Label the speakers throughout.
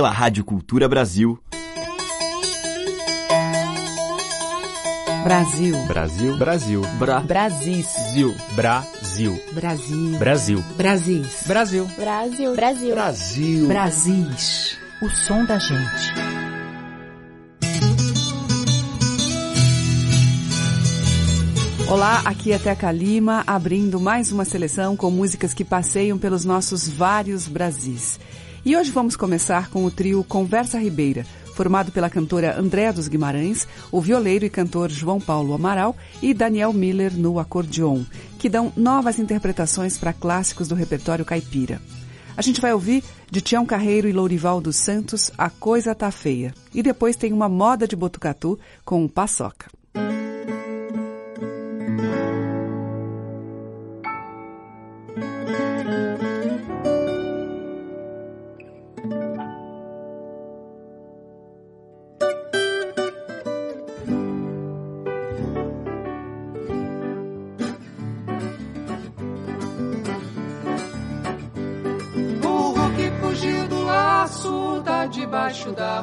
Speaker 1: pela Rádio Cultura Brasil.
Speaker 2: Brasil.
Speaker 3: Brasil. Brasil.
Speaker 2: Bra. Brasil.
Speaker 3: Brasil.
Speaker 2: Brasil.
Speaker 3: Brasil.
Speaker 2: Brasil.
Speaker 3: Brasil.
Speaker 4: Brasil. Brasil.
Speaker 5: Brasil.
Speaker 2: Brasis. O som da gente. Olá, aqui é Teca Lima, abrindo mais uma seleção com músicas que passeiam pelos nossos vários Brasis. E hoje vamos começar com o trio Conversa Ribeira, formado pela cantora Andréa dos Guimarães, o violeiro e cantor João Paulo Amaral e Daniel Miller no acordeon, que dão novas interpretações para clássicos do repertório caipira. A gente vai ouvir de Tião Carreiro e Lourival dos Santos A Coisa Tá Feia. E depois tem uma moda de Botucatu com Paçoca.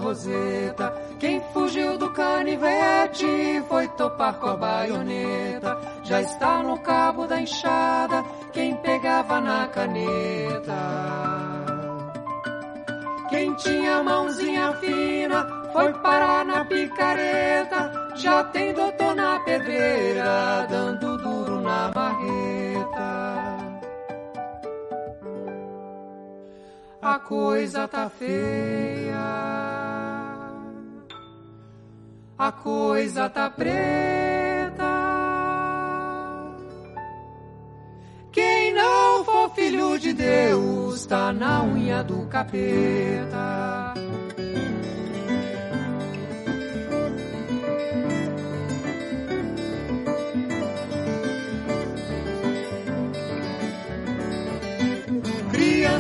Speaker 6: Roseta. Quem fugiu do canivete foi topar com a baioneta. Já está no cabo da enxada quem pegava na caneta. Quem tinha mãozinha fina foi parar na picareta. Já tem doutor na pedreira, dando duro na marreta. a coisa tá feia, a coisa tá preta. Quem não for filho de Deus tá na unha do capeta.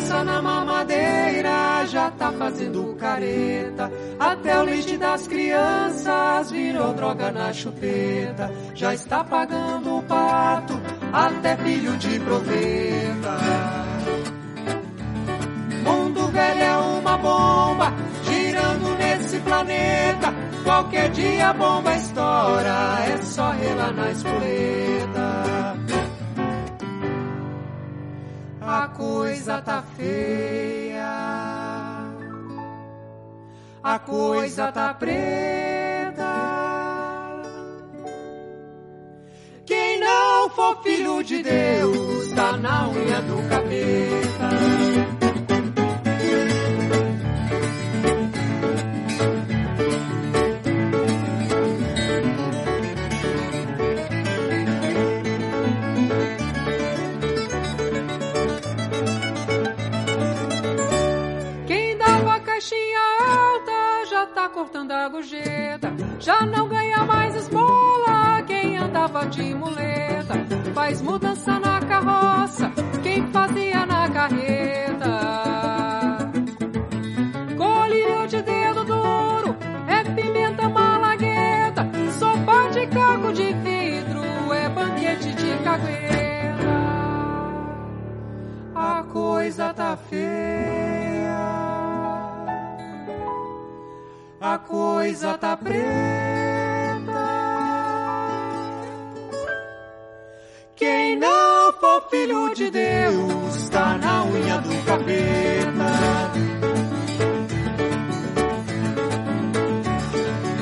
Speaker 6: Criança na mamadeira já tá fazendo careta. Até o leite das crianças virou droga na chupeta. Já está pagando o pato, até filho de profeta. Mundo velho é uma bomba, girando nesse planeta. Qualquer dia a bomba estoura, é só relar na espoleta a coisa tá feia, a coisa tá preta. Quem não for filho de Deus tá na unha do capeta. Cortando a gorjeta. Já não ganha mais esmola quem andava de muleta. Faz mudança na carroça quem fazia na carreta. Colírio de dedo duro é pimenta malagueta. Sopa de caco de vidro é banquete de cagueta. A coisa tá feia a coisa tá preta. Quem não for filho de Deus tá na unha do capeta.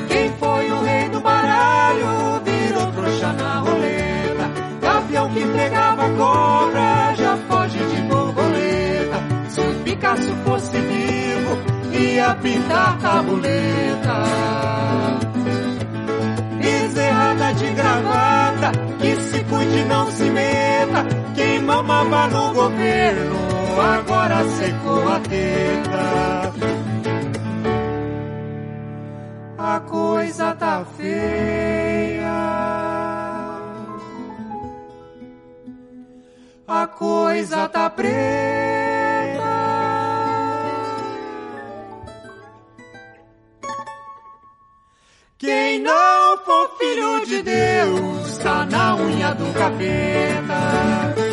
Speaker 6: Quem foi o rei do baralho virou trouxa na roleta. Gavião que pegava cobra já foge de borboleta. Se o Picasso fosse ia pintar tabuleta. Bezerrada de gravata, que se cuide não se meta. Quem mamava no governo, agora secou a teta. A coisa tá feia. A coisa tá preta. Quem não for filho de Deus, tá na unha do capeta.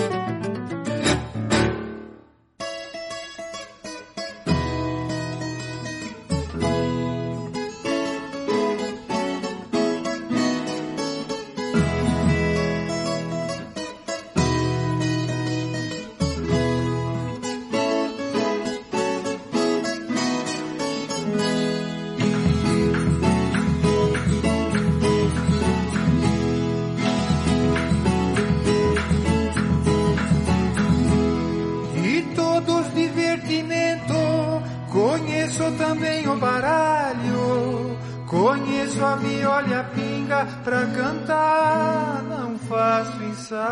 Speaker 7: Também o baralho, conheço a viola e a pinga, pra cantar não faço ensaio.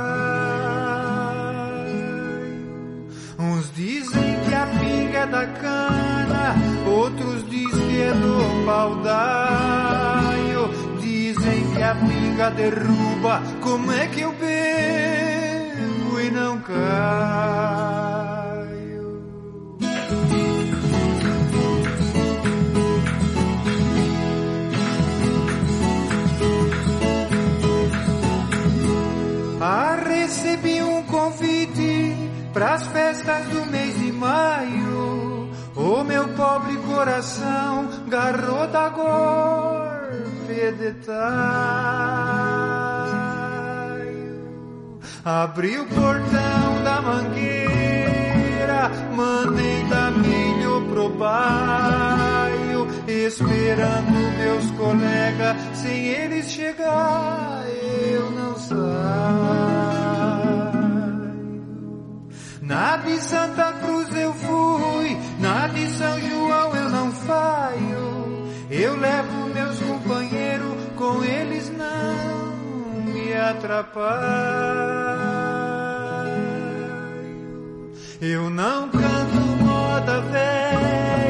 Speaker 7: Uns dizem que a pinga é da cana, outros dizem que é do baldaio. Dizem que a pinga derruba, como é que eu bebo e não caio? Pras festas do mês de maio. O meu pobre coração garrou da golpe de. Abri o portão da mangueira, mandei dar milho pro baio, esperando meus colegas, sem eles chegar, eu não saio. Na de Santa Cruz eu fui, na de São João eu não faio. Eu levo meus companheiros, com eles não me atrapalho. Eu não canto moda velha,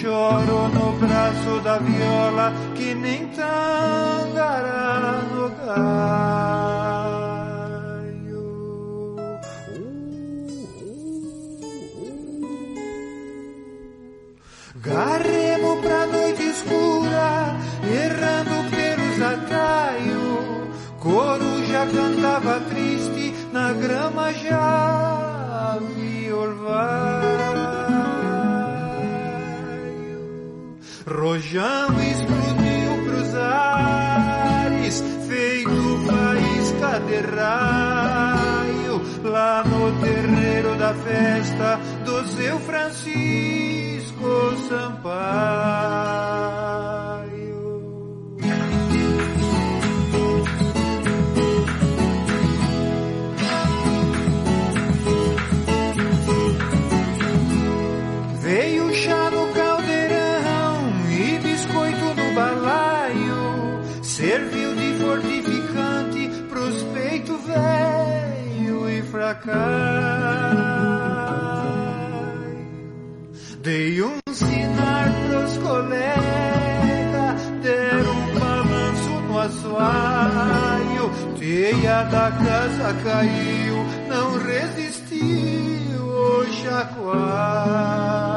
Speaker 7: Choro no braço da viola que nem tangará no Garremo pra noite escura, errando pelos ataios. Coruja cantava triste, na grama já vi Rojão explodiu pros ares, feito faísca de raio, lá no terreiro da festa do seu Francisco Sampaio. Dei um sinar pros colegas, deram um balanço no assoalho, teia da casa caiu, não resistiu o. Quando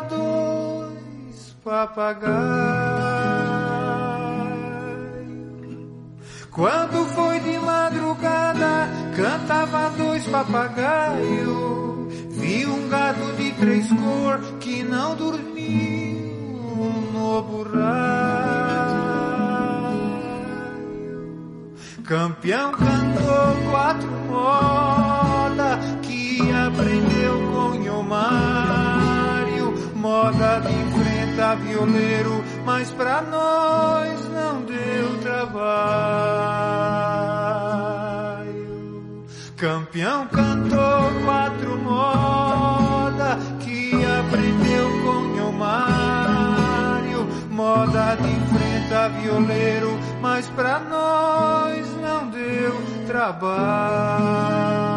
Speaker 7: dois papagaios. Quando foi de madrugada, cantava dois papagaios. Vi um gato de três cor que não dormiu no burraio. Campeão cantou quatro moda que aprendeu com Yomário. Moda de enfrenta violeiro, mas pra nós não deu trabalho. Campeão cantou quatro moda que aprendeu com Yomário. Moda de enfrenta violeiro, mas pra nós não deu trabalho.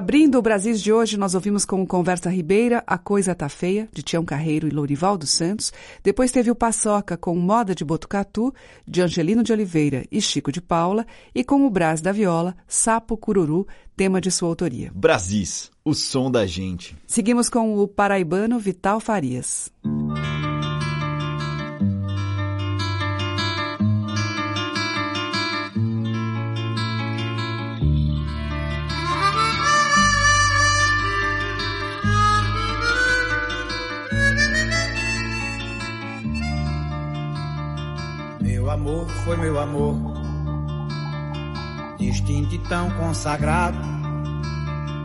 Speaker 2: Abrindo o Brasis de hoje, nós ouvimos com o Conversa Ribeira A Coisa Tá Feia, de Tião Carreiro e Lourival dos Santos. Depois teve o Paçoca com Moda de Botucatu, de Angelino de Oliveira e Chico de Paula. E com o Brás da Viola, Sapo Cururu, tema de sua autoria.
Speaker 1: Brasis, o som da gente.
Speaker 2: Seguimos com o paraibano Vital Farias.
Speaker 8: Meu amor foi meu amor, distinto e tão consagrado.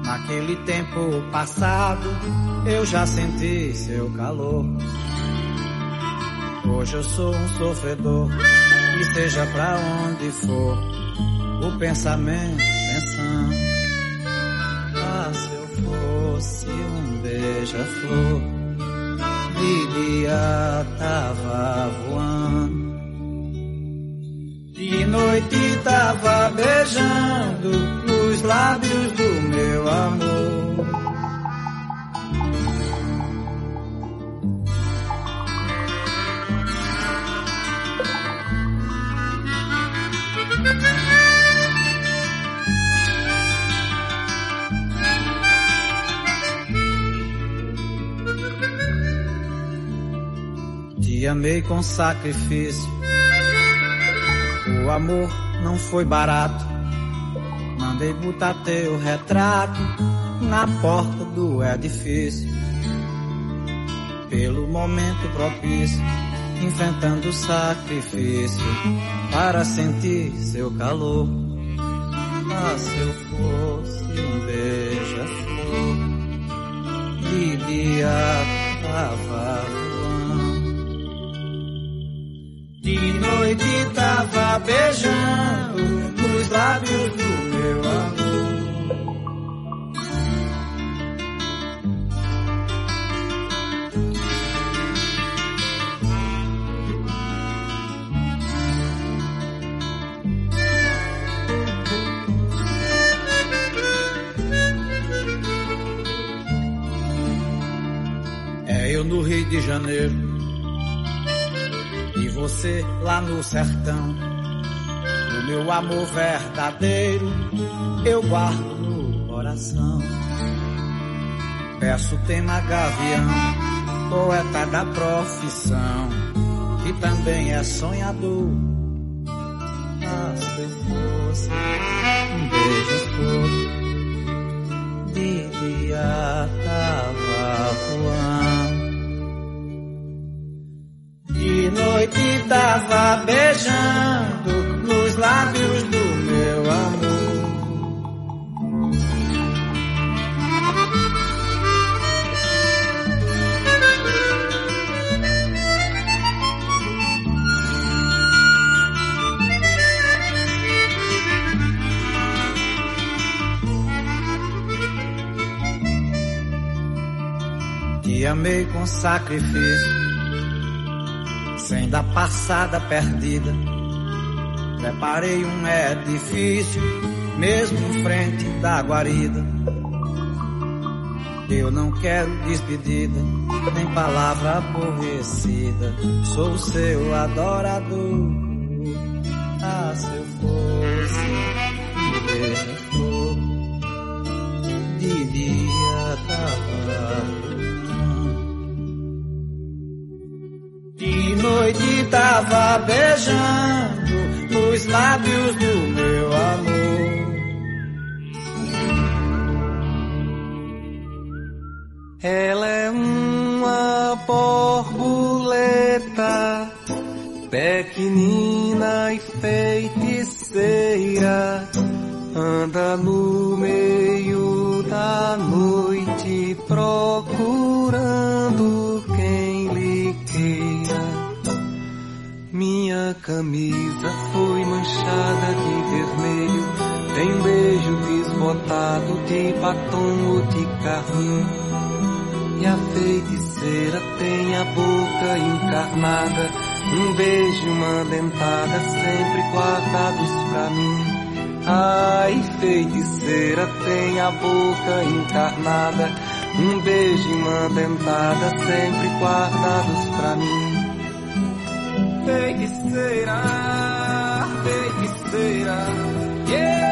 Speaker 8: Naquele tempo passado, eu já senti seu calor. Hoje eu sou um sofredor, e seja pra onde for, o pensamento pensando. Ah, se eu fosse um beija-flor, de tava voando. De noite tava beijando os lábios do meu amor. Te amei com sacrifício amor não foi barato. Mandei botar teu retrato na porta do edifício. Pelo momento propício, enfrentando sacrifício para sentir seu calor. Ah, se eu fosse um beija-flor, de dia tava De noite tava beijando os lábios do meu amor. É eu no Rio de Janeiro você lá no sertão. O meu amor verdadeiro eu guardo no coração. Peço tema gavião, poeta da profissão, que também é sonhador. Ah, se fosse um beija-flor, de com sacrifício sem da passada perdida. Preparei um edifício, mesmo em frente da guarida. Eu não quero despedida, nem palavra aborrecida. Sou seu adorador. Ah, se eu fosse um beija-flor, de dia tava noite tava beijando os lábios do meu amor.
Speaker 9: Ela é uma borboleta pequenina e feiticeira. Anda no meio da noite procurando Minha camisa foi manchada de vermelho. Tem beijo desbotado de batom ou de carmim. E a feiticeira tem a boca encarnada. Um beijo uma dentada sempre guardados pra mim. Ai, feiticeira, tem a boca encarnada, um beijo uma dentada sempre guardados pra mim. Feiticeira, feiticeira, yeah.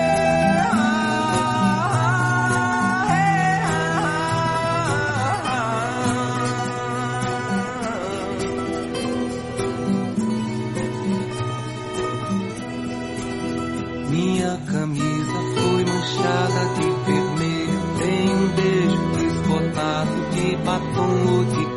Speaker 9: Minha camisa foi manchada de vermelho. Tem um beijo desbotado de batom ou de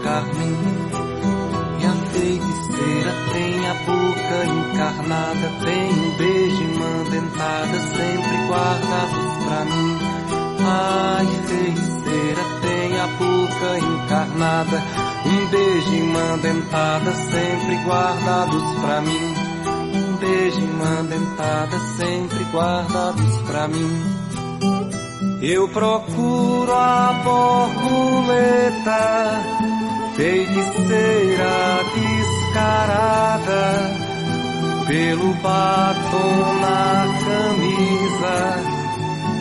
Speaker 9: tem a boca encarnada. Tem um beijo e uma dentada sempre guardados pra mim. Ai, feiticeira tem a boca encarnada. Um beijo e uma dentada sempre guardados pra mim um beijo e uma dentada sempre guardados pra mim. Eu procuro a borboleta, feiticeira descarada, pelo batom na camisa,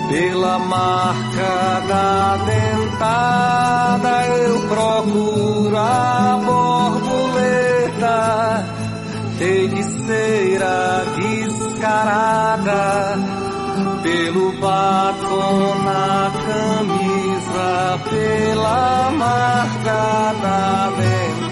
Speaker 9: pela marca da dentada. Eu procuro a borboleta feiticeira descarada, pelo batom na camisa, pela marca da dentada.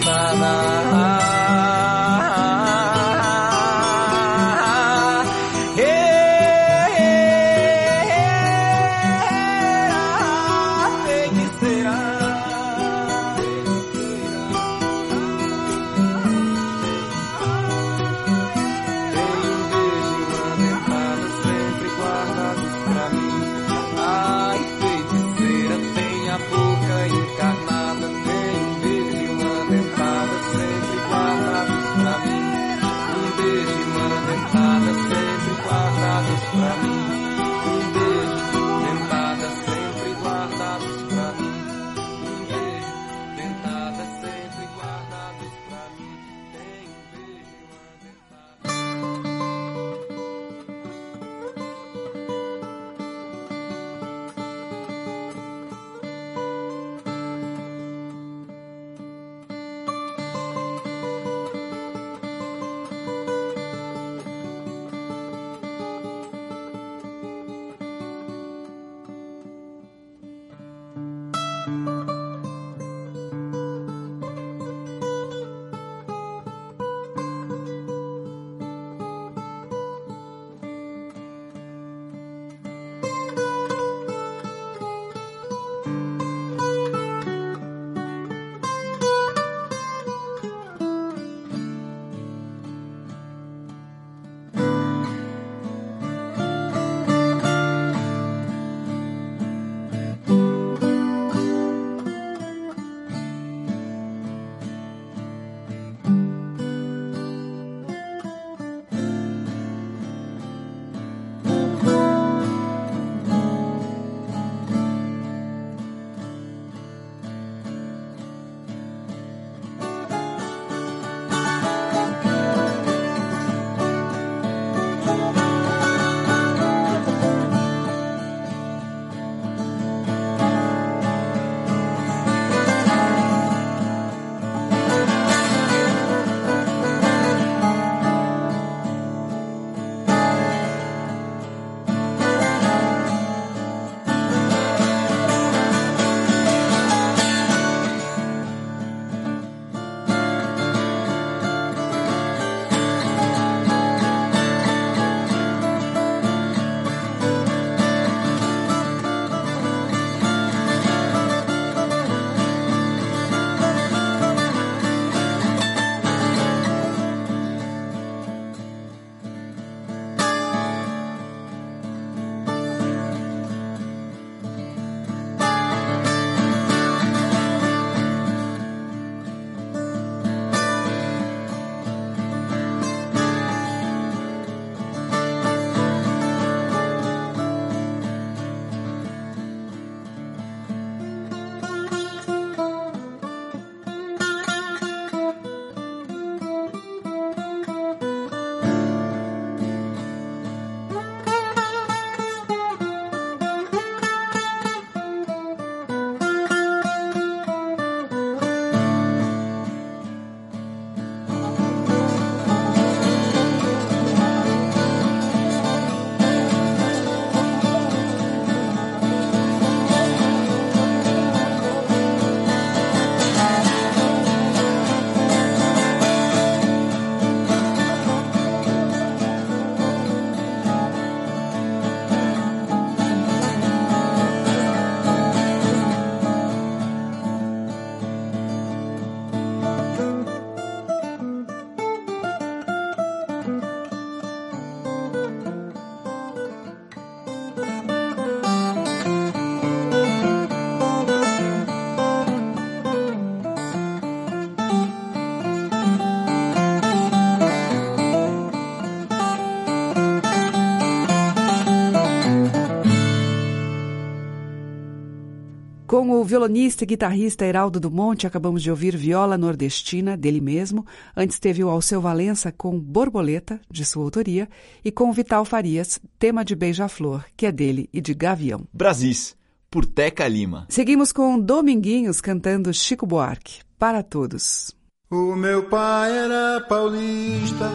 Speaker 2: Violonista e guitarrista Heraldo do Monte, acabamos de ouvir Viola Nordestina, dele mesmo. Antes teve o Alceu Valença com Borboleta, de sua autoria, e com Vital Farias, tema de Beija-Flor, que é dele e de Gavião.
Speaker 1: Brasis, por Teca Lima.
Speaker 2: Seguimos com Dominguinhos cantando Chico Buarque. Para todos.
Speaker 7: O meu pai era paulista,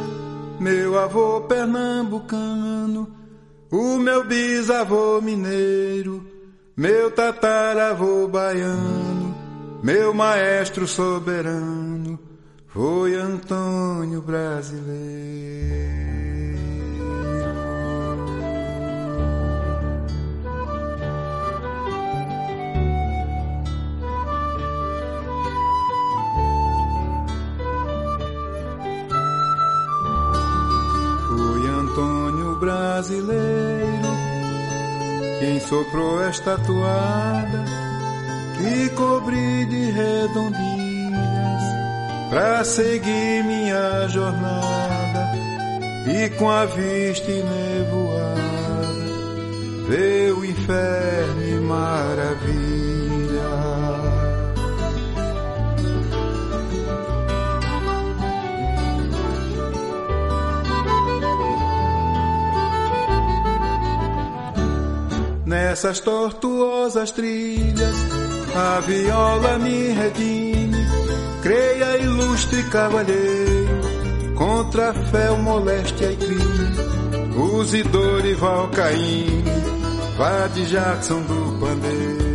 Speaker 7: meu avô pernambucano, o meu bisavô mineiro meu tataravô baiano, meu maestro soberano, foi Antônio Brasileiro. Foi Antônio Brasileiro quem soprou esta toada que cobri de redondilhas pra seguir minha jornada e com a vista nevoada ver o inferno e maravilha. Nessas tortuosas trilhas, a viola me redime. Creia, ilustre cavalheiro, contra fé, moléstia e crime. Use Dorival Caymmi, vá de Jackson do Pandeiro.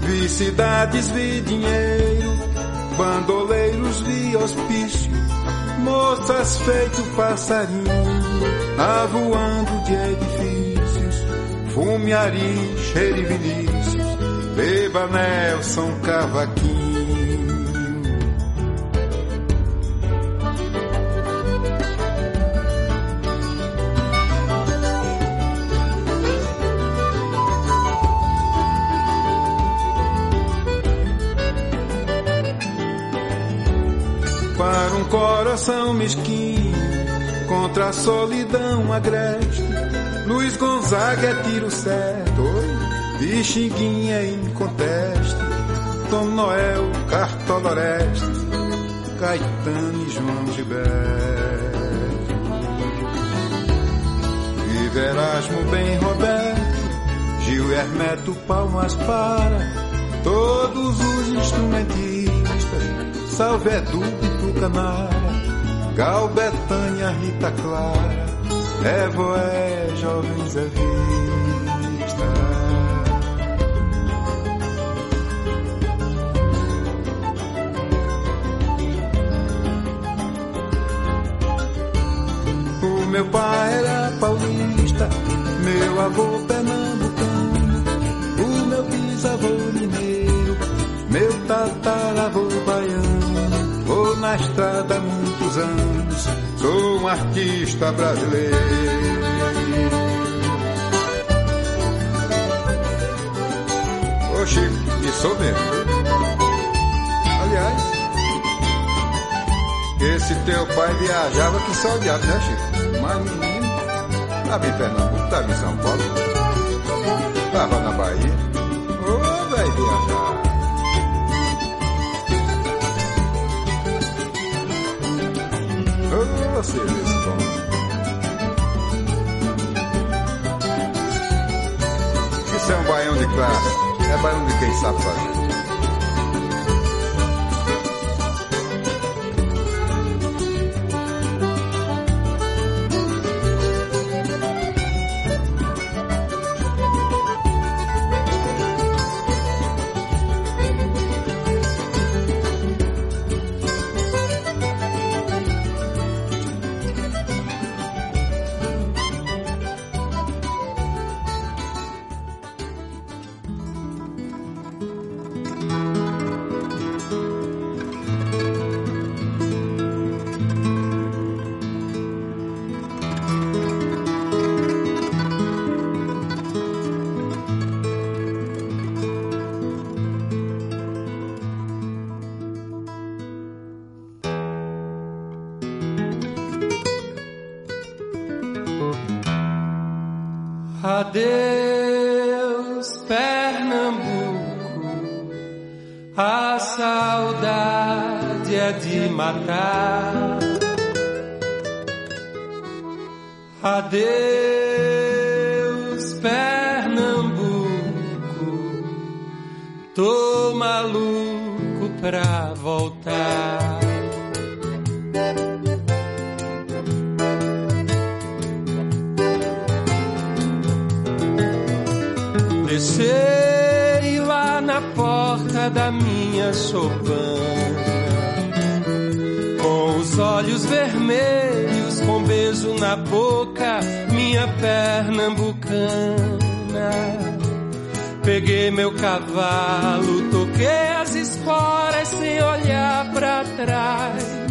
Speaker 7: Vi cidades, vi dinheiro, bandoleiros, vi hospício moças feito passarinho, avoando de edifícios, fume, ari, cheiro e Vinícius, beba Nelson Cavaquinho. Coração mesquinho contra a solidão agreste. Luiz Gonzaga é tiro certo, oi, e Xinguinha inconteste. Tom Noel, Cartoloreste, Caetano e João Gilberto. Vive Erasmo bem Roberto, Gil Hermeto Palmas para todos os instrumentistas. Salve Edu e Tucanara Gal, Betânia, Rita Clara, Evoé, Jovens é Vista. O meu pai era paulista, meu avô pernambucano, o meu bisavô mineiro, meu tataravô baiano, vou na estrada anos, sou um artista brasileiro. Ô Chico, e sou mesmo. Aliás, esse teu pai viajava que só odiado, né, Chico? Mas menino, tava em Pernambuco, tava em São Paulo, tava na Bahia. Ô, velho, viajar. Você tom. Isso é um baião de classe, é baião de quem sabe fazer.
Speaker 6: Adeus, Pernambuco, a saudade é de matar. Adeus, Pernambuco, tô maluco pra voltar. Minha chopana Com os olhos vermelhos, com beijo na boca Minha pernambucana. Peguei meu cavalo, toquei as esporas sem olhar pra trás.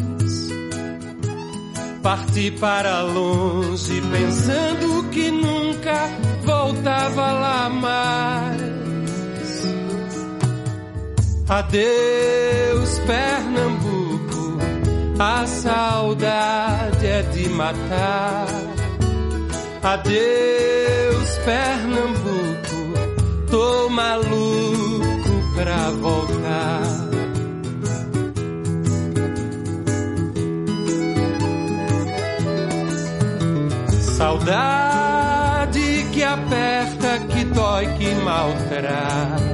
Speaker 6: Parti para longe pensando que nunca voltava lá mais. Adeus, Pernambuco, a saudade é de matar. Adeus, Pernambuco, tô maluco pra voltar. Saudade que aperta, que dói, que maltrata.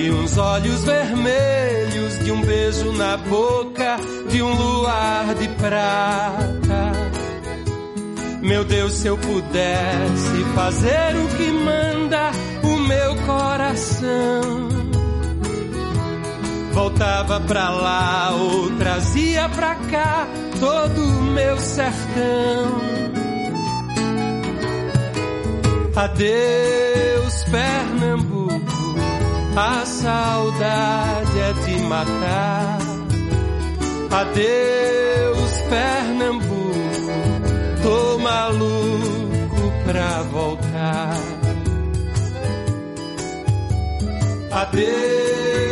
Speaker 6: De uns olhos vermelhos, de um beijo na boca, de um luar de prata. Meu Deus, se eu pudesse fazer o que manda o meu coração. Voltava pra lá ou trazia pra cá todo o meu sertão. Adeus, Pernambuco, a saudade é de matar. Adeus, Pernambuco, tô maluco pra voltar. Adeus,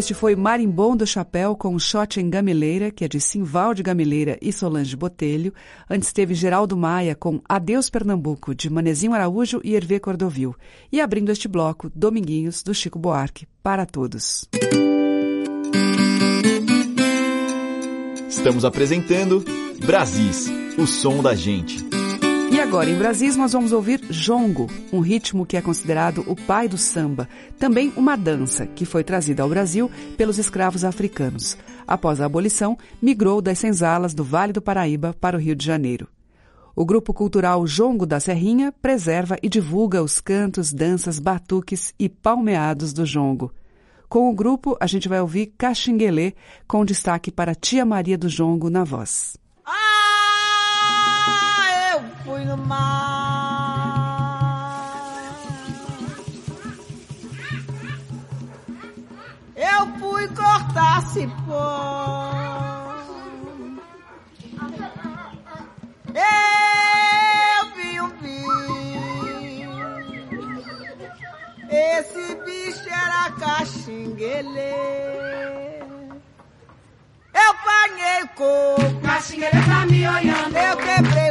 Speaker 2: Este foi Marimbom do Chapéu com Shot em Gamileira, que é de Simval Gamileira e Solange Botelho. Antes teve Geraldo Maia com Adeus Pernambuco, de Manezinho Araújo e Hervé Cordovil. E abrindo este bloco, Dominguinhos, do Chico Buarque. Para todos.
Speaker 1: Estamos apresentando Brasis, o som da gente.
Speaker 2: Agora, em Brasis, nós vamos ouvir jongo, um ritmo que é considerado o pai do samba, também uma dança que foi trazida ao Brasil pelos escravos africanos. Após a abolição, migrou das senzalas do Vale do Paraíba para o Rio de Janeiro. O grupo cultural Jongo da Serrinha preserva e divulga os cantos, danças, batuques e palmeados do jongo. Com o grupo, a gente vai ouvir Caxinguelê, com destaque para Tia Maria do Jongo na voz.
Speaker 10: No mar. Eu fui cortar cipó. Eu vi um bicho. Esse bicho era caxinguelê. Eu panhei coco.
Speaker 7: Caxinguele tá me olhando.
Speaker 10: Eu quebrei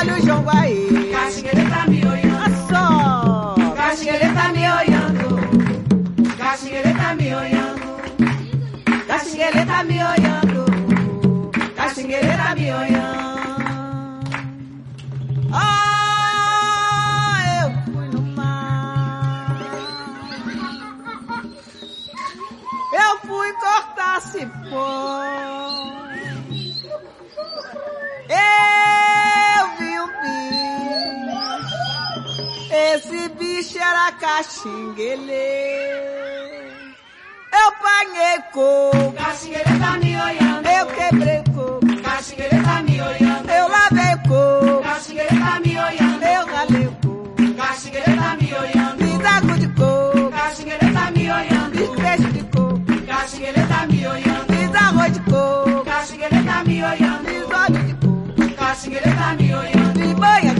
Speaker 10: Olha o João aí.
Speaker 7: Caxinguele tá me olhando.
Speaker 10: Olha só.
Speaker 7: Caxinguele tá me olhando. Caxinguele tá me olhando.
Speaker 10: Caxinguele tá me olhando. Caxinguele tá me olhando. Ah, eu fui no mar. Eu fui cortar cipó. Eu vi um bicho. Esse bicho era caxinguelê. Eu panhei coco.
Speaker 7: Caxinguele tá me olhando.
Speaker 10: Eu quebrei coco.
Speaker 7: Caxinguele tá me olhando.
Speaker 10: Eu lavei coco.
Speaker 7: Caxinguele tá me olhando.
Speaker 10: Eu ralei coco.
Speaker 7: Caxinguele tá me olhando.
Speaker 10: Água de coco.
Speaker 7: Caxinguele tá me olhando.
Speaker 10: peixe de coco.
Speaker 7: Caxinguele tá me olhando.
Speaker 10: Fiz arroz de coco.
Speaker 7: Caxinguele tá me olhando.
Speaker 10: óleo de coco.
Speaker 7: Caxinguele tá me olhando.
Speaker 10: Fiz banha de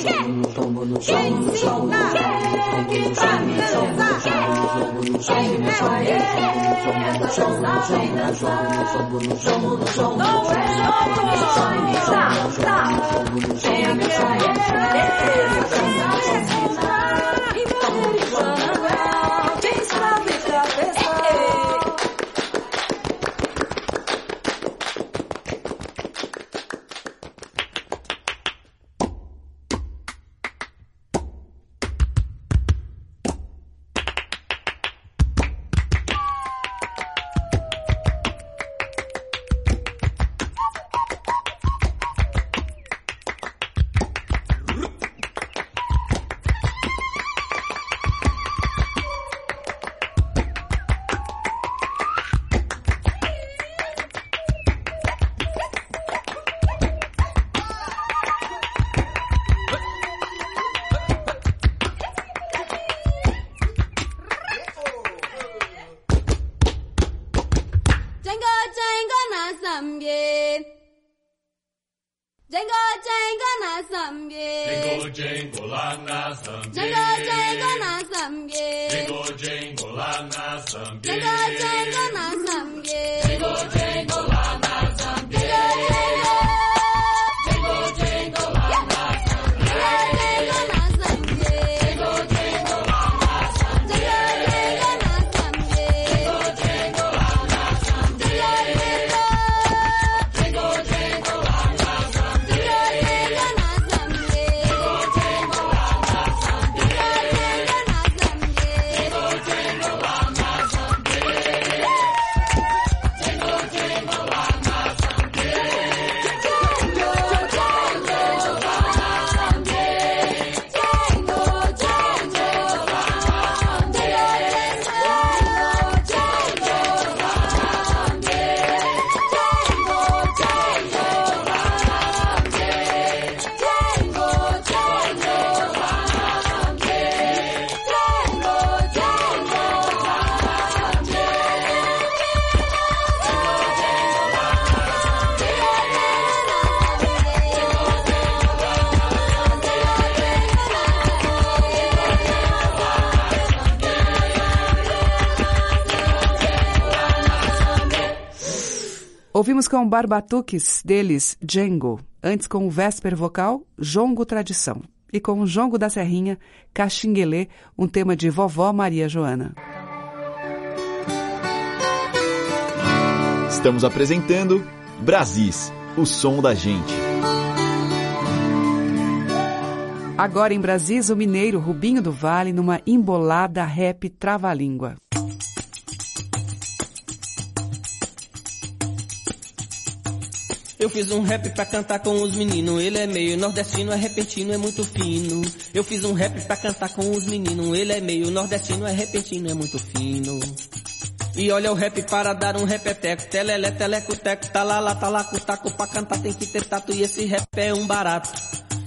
Speaker 11: Quem ensina? Que pra dançar? Quem é essa
Speaker 2: Ouvimos com Barbatuques deles Django, antes com o Vesper Vocal, Jongo Tradição, e com o Jongo da Serrinha, Caxinguelê, um tema de Vovó Maria Joana.
Speaker 1: Estamos apresentando Brasis, o som da gente.
Speaker 2: Agora em Brasis, o mineiro Rubinho do Vale numa embolada rap trava-língua.
Speaker 12: Eu fiz um rap pra cantar com os meninos, ele é meio nordestino, é repentino, é muito fino. Eu fiz um rap pra cantar com os meninos, ele é meio nordestino, é repentino, é muito fino. E olha o rap para dar um repeteco, telele, teleco, teco, talala, talaco, taco, pra cantar tem que ter tato e esse rap é um barato.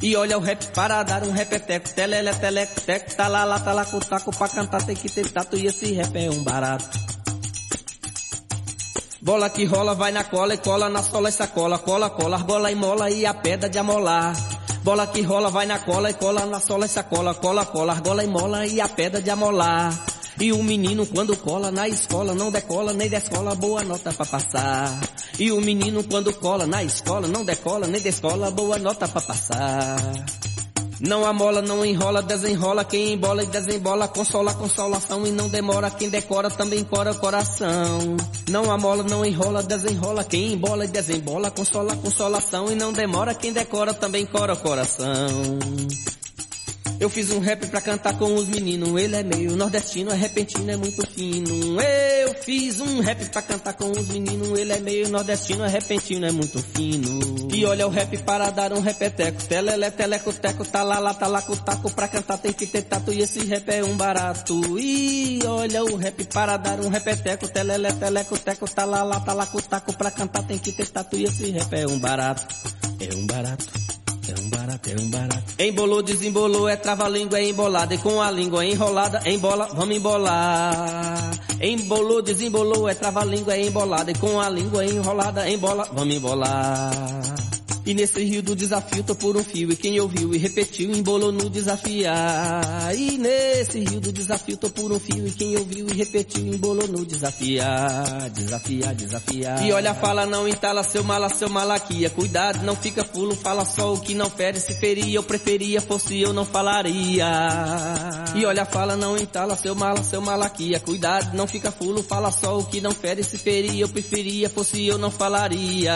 Speaker 12: E olha o rap para dar um repeteco, telele, teleco, teco, talala, talaco, taco, pra cantar tem que ter tato e esse rap é um barato. Bola que rola, vai na cola e cola na sola e sacola, cola, cola, argola e mola e a pedra de amolar. Bola que rola, vai na cola e cola na sola e sacola, cola, cola, argola e mola e a pedra de amolar. E o menino quando cola na escola não decola nem descola, boa nota pra passar. E o menino quando cola na escola não decola nem descola, boa nota pra passar. Não amola, não enrola, desenrola, quem embola e desembola, consola, consolação e não demora, quem decora também cora coração. Não amola, não enrola, desenrola, quem embola e desembola, consola, consolação e não demora, quem decora também cora coração. Eu fiz um rap pra cantar com os meninos, ele é meio nordestino, é repentino, é muito fino. Eu fiz um rap pra cantar com os meninos, ele é meio nordestino, é repentino, é muito fino. E olha o rap para dar um repeteco, telele, teleco, teco, talala, talaco, taco, pra cantar tem que ter tato e esse rap é um barato. E olha o rap para dar um repeteco, telele, teleco, teco, talala, talaco, taco, pra cantar tem que ter tato e esse rap é um barato. É um barato. Barato, é um barato. Embolou, desembolou, é trava-língua, é embolada. E com a língua enrolada, embola, vamos embolar. Embolou, desembolou, é trava-língua, é embolada. E com a língua enrolada, embola, vamos embolar. E nesse rio do desafio tô por um fio E quem ouviu e repetiu embolou no desafiar. E nesse rio do desafio tô por um fio E quem ouviu e repetiu embolou no desafiar Desafiar, desafiar. E olha fala não entala seu mala, seu malaquia. Cuidado, não fica fulo, fala só o que não fere. Se feria eu preferia, fosse eu não falaria E olha fala não entala seu mala, seu malaquia Cuidado, não fica fulo, fala só o que não fere Se feria eu preferia, fosse eu não falaria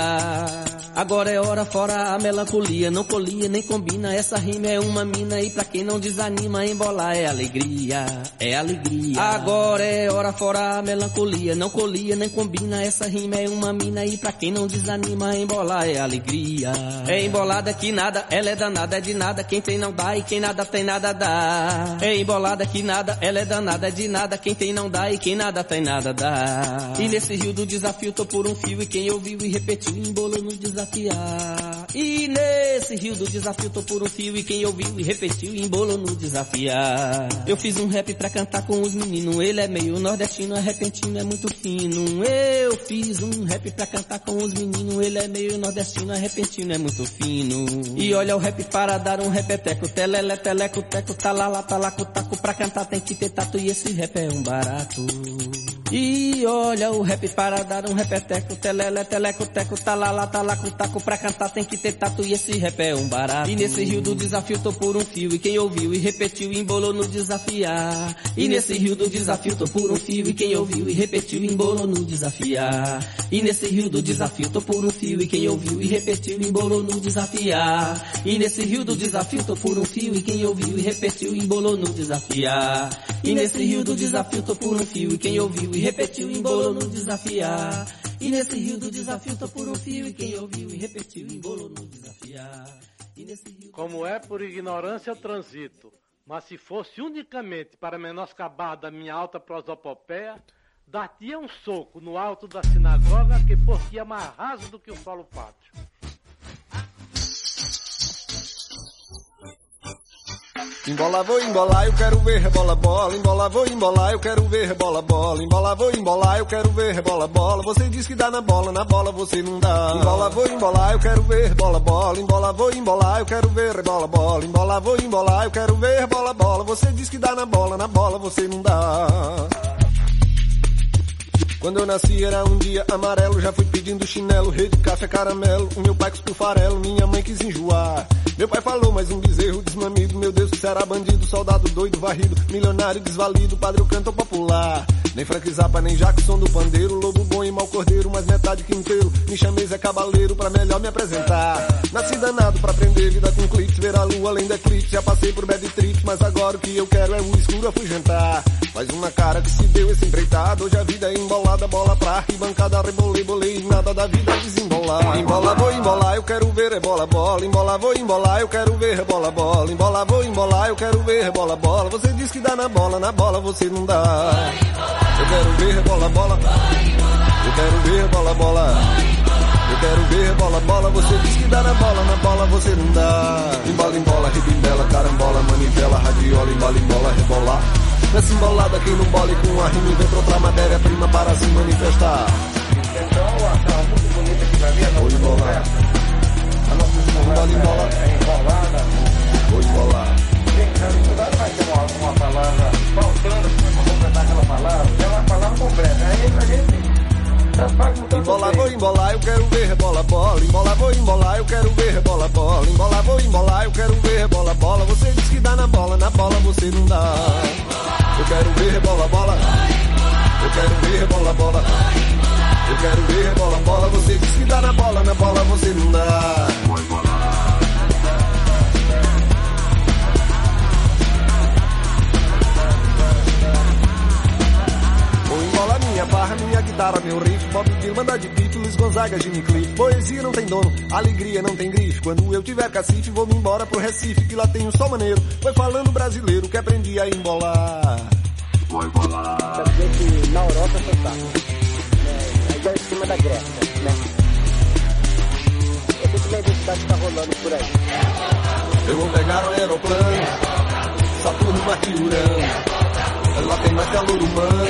Speaker 12: Agora é hora fora a melancolia, não colia nem combina. Essa rima é uma mina e pra quem não desanima, embolar é alegria, é alegria. Agora é hora fora a melancolia, não colia nem combina. Essa rima é uma mina e pra quem não desanima, embolar é alegria. É embolada que nada, ela é danada, é de nada. Quem tem não dá e quem nada tem nada dá. É embolada que nada, ela é danada, de nada. Quem tem não dá e quem nada tem nada dá. E nesse rio do desafio tô por um fio e quem ouviu e repetiu embolou no desafiar. E nesse rio do desafio tô por um fio e quem ouviu e repetiu embolou no desafiar. Eu fiz um rap pra cantar com os meninos, ele é meio nordestino, é repentino, é muito fino. Eu fiz um rap pra cantar com os meninos, ele é meio nordestino, é repentino, é muito fino. E olha o rap para dar um repeteco, telele, teleco, teco, talala, talaco, taco, pra cantar tem que ter tato e esse rap é um barato. E olha o rap para dar um repeteco, telele, teleco, teco, talala, talaco, taco, pra cantar tem que ter tato e esse rap é um barato. E nesse rio do desafio tô por um fio e quem ouviu e repetiu embolou no desafiar. E nesse rio do desafio tô por um fio e quem ouviu e repetiu embolou no desafiar. E nesse rio do desafio tô por um fio e quem ouviu e repetiu embolou no desafiar. E nesse rio do desafio tô por um fio e quem ouviu e repetiu embolou no desafiar. E nesse rio do desafio tô por um fio e quem ouviu e repetiu embolou no desafiar. E nesse rio do desafio tô por um fio e quem ouviu e repetiu embolou no desafiar.
Speaker 13: Como é por ignorância eu transito, mas se fosse unicamente para menoscabar da minha alta prosopopeia, dar-te um soco no alto da sinagoga que por ti é mais raso do que o solo pátrio.
Speaker 14: Embola vou embolar, eu quero ver rebola bola. Embola vou embolar, eu quero ver rebola bola. Embola vou embolar, eu quero ver rebola bola. Você diz que dá na bola, na bola você não dá. Embola vou embolar, eu quero ver bola bola. Embola vou embolar, eu quero ver rebola bola. Embola vou embolar, eu quero ver bola bola. Você diz que dá na bola, na bola você não dá. Quando eu nasci era um dia amarelo, já fui pedindo chinelo, rede, café, caramelo. O meu pai cuspiu farelo, minha mãe quis enjoar. Meu pai falou, mas um bezerro desmamido, meu Deus, isso era bandido, soldado doido, varrido, milionário desvalido, padre canto popular. Nem Frank Zappa, nem Jackson do pandeiro, lobo bom e mau cordeiro, mas metade quinteiro. Me chamei Zé Cabaleiro pra melhor me apresentar. Nasci danado pra aprender vida com clips, ver a lua além da eclipse. Já passei por bad trips, mas agora o que eu quero é o escuro afugentar. Faz uma cara que se deu esse empreitado, hoje a vida é embolada, bola pra arquibancada, rebolei, bolei, nada da vida desembolar. Embola, vou embolar, eu quero ver é bola, bola, embola, vou embolar, eu quero ver é bola, bola, embola, vou embolar, eu quero ver é bola, bola. Você diz que dá na bola, na bola você não dá. Eu quero ver bola, bola. Eu quero ver bola, bola. Eu quero ver bola, bola. Você diz que dá na bola, na bola você não dá. Embola, embola, ribimbela, carambola, manivela, radiola, embola, embola, rebolar. Nessa embolada quem não bole com a rima pra outra matéria-prima para se manifestar.
Speaker 15: Então, a muito bonita que vir,
Speaker 14: Vou embolar.
Speaker 15: A nossa
Speaker 14: embola.
Speaker 15: é embolada.
Speaker 14: Vou embolar. Eu quero ver bola, bola. Você diz que dá na bola, na bola você não dá. Vou embolar minha barra, minha guitarra, meu riff Bob Dylan, manda de beat, Luiz Gonzaga, Jimmy Cliff. Poesia não tem dono, alegria não tem grife Quando eu tiver cacife, vou me embora pro Recife Que lá tem um sol maneiro, foi falando brasileiro Que aprendi a embolar.
Speaker 15: Vou embolar. Quer dizer que na Europa é fantástico é em cima da Grécia, né? Eu tenho uma identidade que tá rolando por aí.
Speaker 14: Eu vou pegar o aeroplano Saturno Maturano Lá tem mais calor humano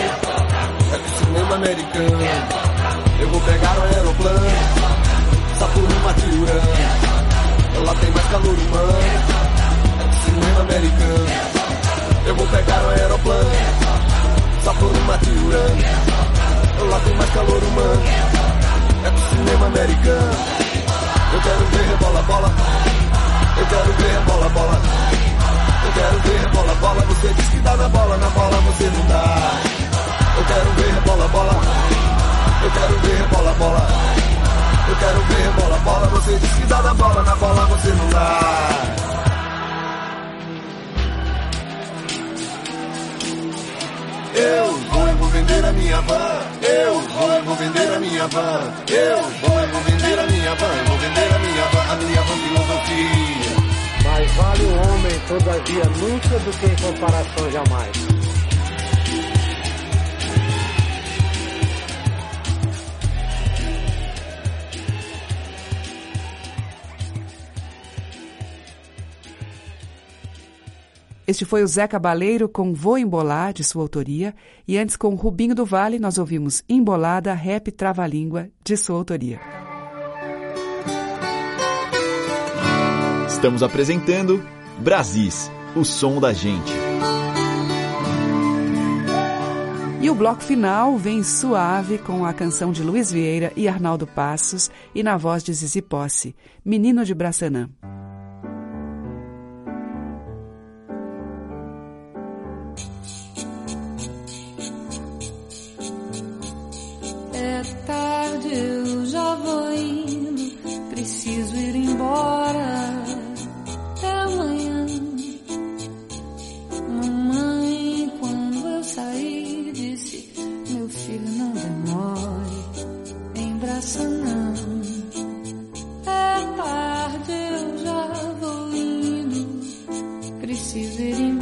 Speaker 14: É que cinema americano. Eu vou pegar o aeroplano Saturno Maturano Lá tem mais calor humano É que cinema americano. Eu vou pegar o aeroplano Saturno Maturano Lá tem mais calor humano É que cinema americano Eu quero ver bola, bola eu quero ver bola, bola. Eu quero ver bola, bola. Você diz que dá na bola, na bola você não dá. Eu quero ver bola, bola. Eu quero ver bola, bola. Eu quero ver bola, bola. Você diz que dá na bola, na bola você não dá. Eu vou, eu vou vender a minha van. Eu vou, vou vender a minha van. Eu vou, vou vender a minha van. Vou vender a minha van, a minha van filosofia.
Speaker 13: Mais vale o homem, todavia, nunca do que em comparação jamais.
Speaker 2: Este foi o Zé Cabaleiro com Vou Embolar, de sua autoria, e antes com Rubinho do Vale nós ouvimos Embolada, Rap Trava-Língua, de sua autoria.
Speaker 1: Estamos apresentando Brasis, o som da gente.
Speaker 2: E o bloco final vem suave com a canção de Luiz Vieira e Arnaldo Passos e na voz de Zizi Posse, Menino de Braçanã.
Speaker 6: Eu já vou indo. Preciso ir embora. Até amanhã. Mamãe, quando eu saí, disse: Meu filho, não demore. Embraça não. É tarde, eu já vou indo. Preciso ir embora.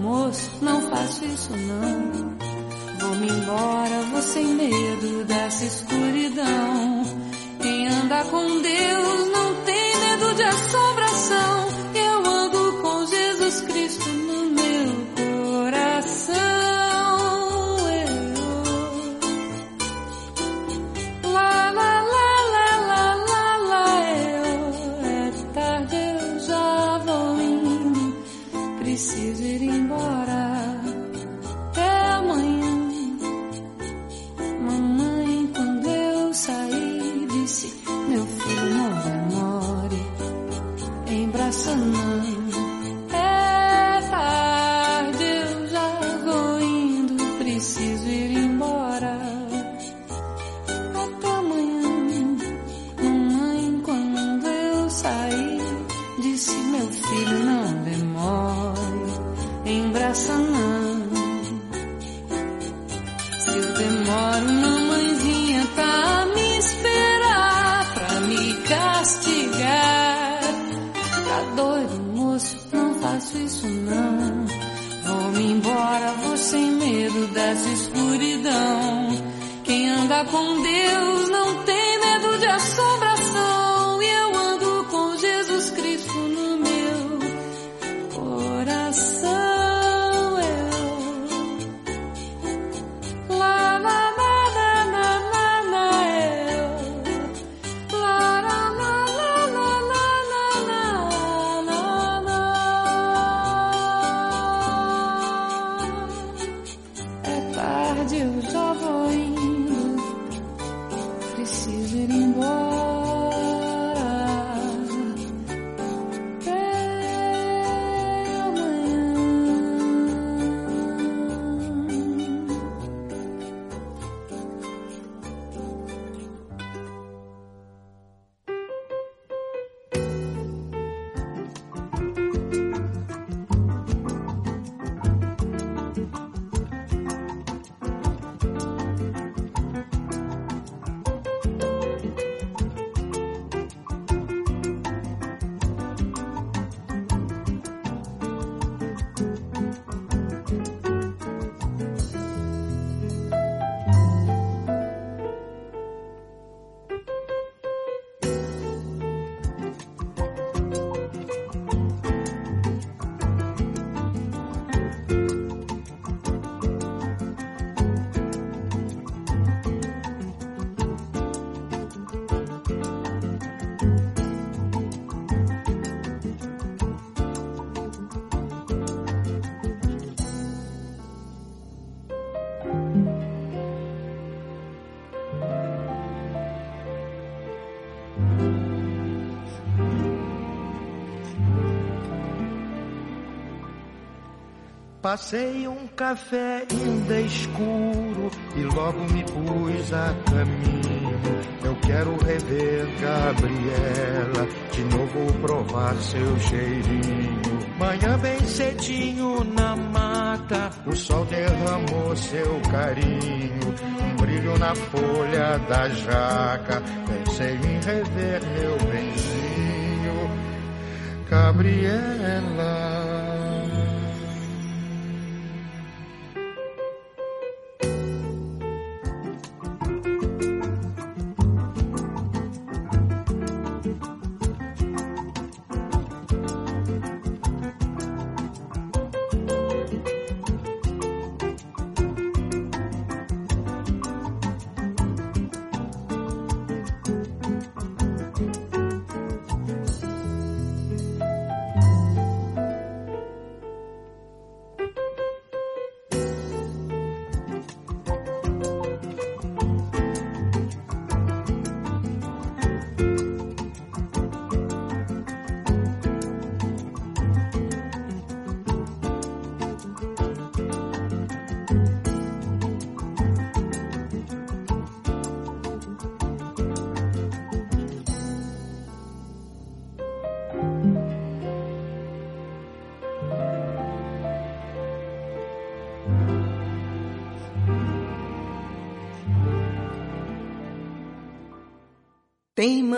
Speaker 6: moço, não faço isso não. Vou-me embora, vou sem medo dessa escuridão. Quem anda com Deus não tem medo de assombração.
Speaker 16: Passei um café ainda escuro e logo me pus a caminho. Eu quero rever Gabriela, de novo provar seu cheirinho. Manhã bem cedinho na mata, o sol derramou seu carinho. Um brilho na folha da jaca, pensei em rever meu benzinho. Gabriela.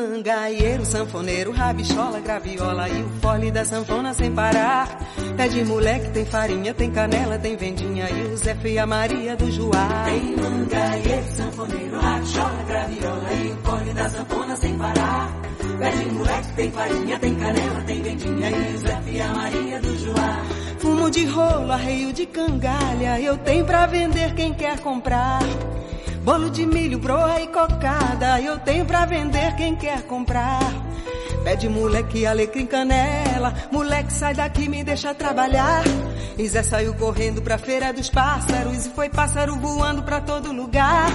Speaker 17: Mangaeiro, sanfoneiro, rabichola, graviola e o fole da sanfona sem parar. Pé de moleque, tem farinha, tem canela, tem vendinha e o Zé e a Maria do Joá.
Speaker 11: Tem mangaeiro, sanfoneiro, rabichola, graviola e o fole da sanfona sem parar. Pé de moleque, tem farinha, tem canela, tem vendinha e o Zé e a Maria do Joá.
Speaker 17: Fumo de rolo, arreio de cangalha, eu tenho pra vender quem quer comprar. Bolo de milho, broa e cocada, eu tenho pra vender quem quer comprar. Pede moleque, alecrim, canela, moleque sai daqui, me deixa trabalhar. E Zé saiu correndo pra feira dos pássaros e foi pássaro voando pra todo lugar.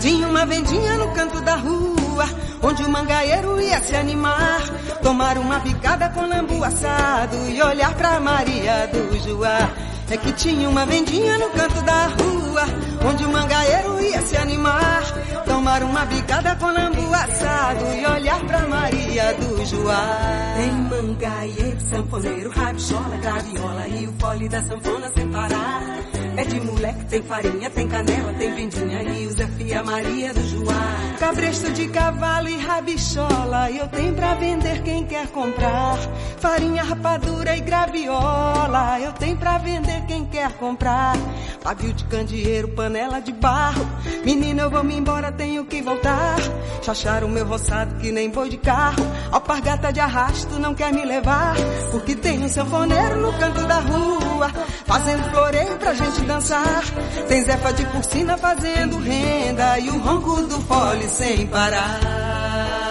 Speaker 17: Tinha uma vendinha no canto da rua, onde o mangaeiro ia se animar. Tomar uma picada com lambu assado e olhar pra Maria do Joá. É que tinha uma vendinha no canto da rua, onde o mangaeiro ia se animar. Tomar uma bicada com lambu assado e olhar pra Maria do Joá.
Speaker 11: Tem mangaeiro, sanfoneiro, rabichola, graviola e o fole da sanfona sem parar. É de moleque, tem farinha, tem canela, tem vendinha e o Zé e a Maria do Joá.
Speaker 17: Cabresto de cavalo e rabichola, eu tenho pra vender quem quer comprar. Farinha, rapadura e graviola, eu tenho pra vender quem quer comprar. Pavio de candeeiro, panela de barro. Menina, eu vou me embora, tenho que voltar. Chachar o meu roçado que nem boi de carro. Alpargata de arrasto não quer me levar. Porque tem um sanfoneiro no canto da rua, fazendo floreio pra gente dançar. Tem Zefa de porcina fazendo renda e o ronco do fole sem parar.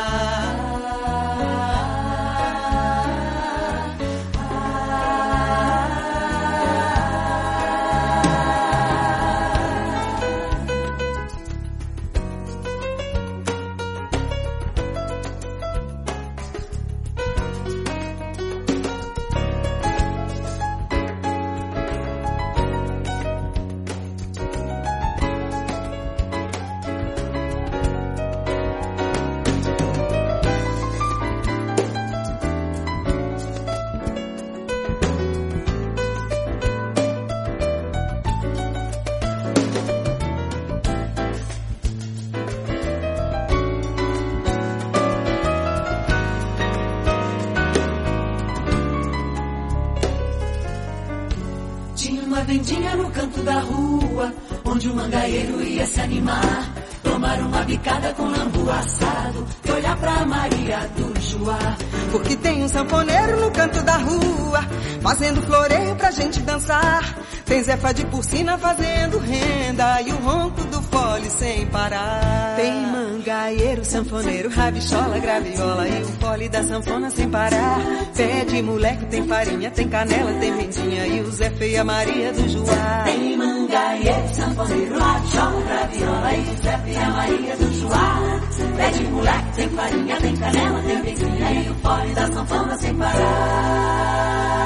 Speaker 11: Vendinha no canto da rua, onde o mangaeiro ia se animar. Tomar uma bicada com lambu assado e olhar pra Maria do Joá.
Speaker 17: Porque tem um sanfoneiro no canto da rua, fazendo floreio pra gente dançar. Tem Zefa de porcina fazendo renda e o ronco do fole sem parar. Tem mangaeiro, sanfoneiro, rabichola, graviola e o fole da sanfona sem parar. Pé de moleque, tem farinha, tem canela, tem vendinha e o Zé e a Maria do Joá.
Speaker 11: Tem mangaeiro, sanfoneiro, rabichola, graviola e o Zé e a Maria do Joá. Pé de moleque, tem farinha, tem canela, tem vendinha e o fole da sanfona sem parar.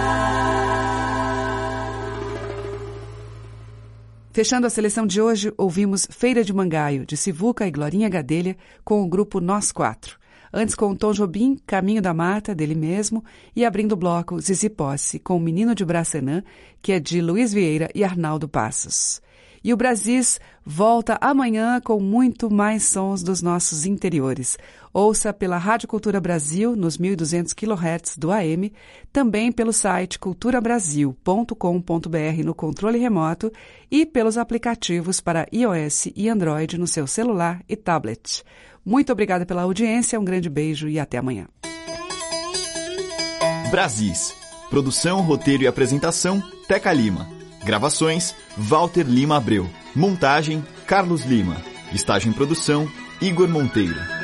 Speaker 2: Fechando a seleção de hoje, ouvimos Feira de Mangaio, de Sivuca e Glorinha Gadelha, com o grupo Nós Quatro. Antes com Tom Jobim, Caminho da Mata, dele mesmo, e abrindo o bloco Zizi Posse, com o Menino de Bracenã, que é de Luiz Vieira e Arnaldo Passos. E o Brasis volta amanhã com muito mais sons dos nossos interiores. Ouça pela Rádio Cultura Brasil nos 1200 kHz do AM, também pelo site culturabrasil.com.br no controle remoto e pelos aplicativos para iOS e Android no seu celular e tablet. Muito obrigada pela audiência, um grande beijo e até amanhã.
Speaker 1: Brasis. Produção, roteiro e apresentação, Teca Lima. Gravações, Walter Lima Abreu. Montagem, Carlos Lima. Estágio em produção, Igor Monteiro.